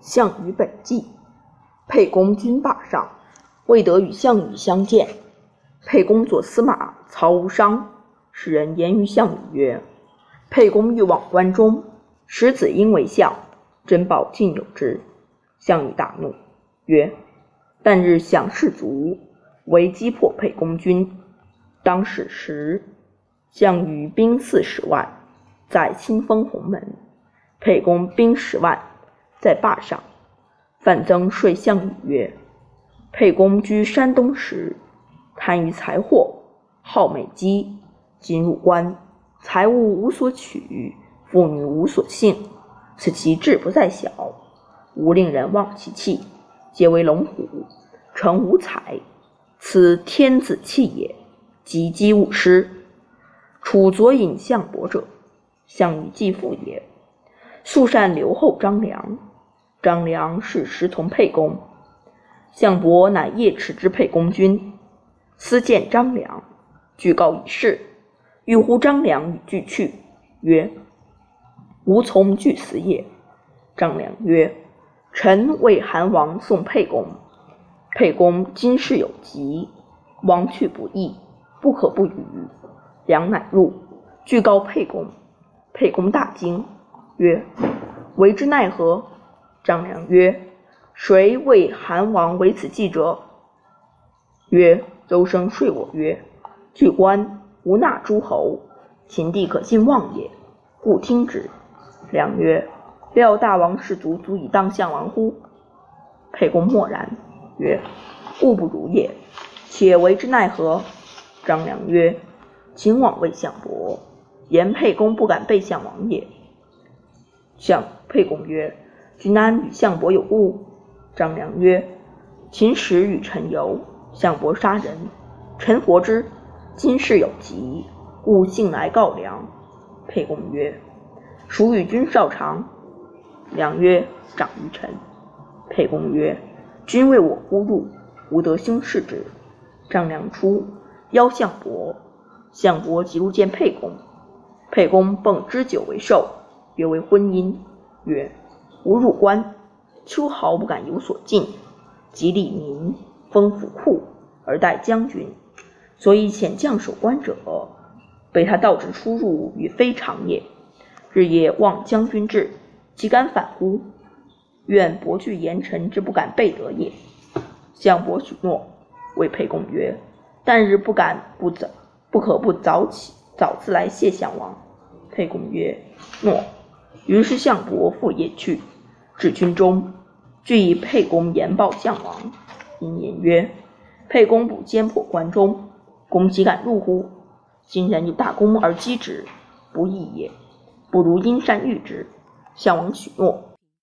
项羽本纪。沛公军霸上，未得与项羽相见。沛公左司马曹无伤使人言于项羽曰：“沛公欲往关中，使子婴为相，珍宝尽有之。”项羽大怒，曰：“旦日想士卒，为击破沛公军。当使时，项羽兵四十万，在清风鸿门；沛公兵十万，在霸上。”范增说项羽曰：“沛公居山东时，贪于财货，好美姬。今入关，财物无所取，妇女无所幸，此其志不在小。吾令人望其气，皆为龙虎，成无才。此天子气也。及击勿失。楚左尹项伯者，项羽继父也。素善留后张良。”张良是时同沛公，项伯乃夜驰之沛公军，私见张良，具告以事，欲呼张良与俱去，曰：“吾从俱死也。”张良曰：“臣为韩王送沛公，沛公今事有急，王去不义，不可不与。”良乃入，具告沛公，沛公大惊，曰：“为之奈何？”张良曰：“谁为韩王为此计者？”曰：“邹生说我曰：‘据官无纳诸侯，秦地可信望也，故听之。’”良曰：“料大王士卒足以当相王乎？”沛公默然，曰：“物不如也，且为之奈何？”张良曰：“秦往谓项伯，言沛公不敢背项王也。”项沛公曰。君安与项伯有故？张良曰：“秦时与臣游，项伯杀人，臣活之。今事有急，故幸来告良。”沛公曰：“孰与君少长？”良曰：“长于臣。”沛公曰：“君为我呼入，吾得兄事之。”张良出，邀项伯。项伯即入见沛公。沛公奉之酒为寿，约为婚姻。曰：吾入关，秋毫不敢有所进，即利民，封府库，而待将军。所以遣将守关者，被他盗之出入，与非常也。日夜望将军至，岂敢反乎？愿伯惧言臣之不敢背德也。项伯许诺，谓沛公曰：“旦日不敢不早，不可不早起，早自来谢项王。”沛公曰：“诺。”于是项伯复隐去，至军中，具以沛公言报项王。因言曰：“沛公不坚破关中，公岂敢入乎？今人以大功而击之，不义也。不如因善遇之。”项王许诺。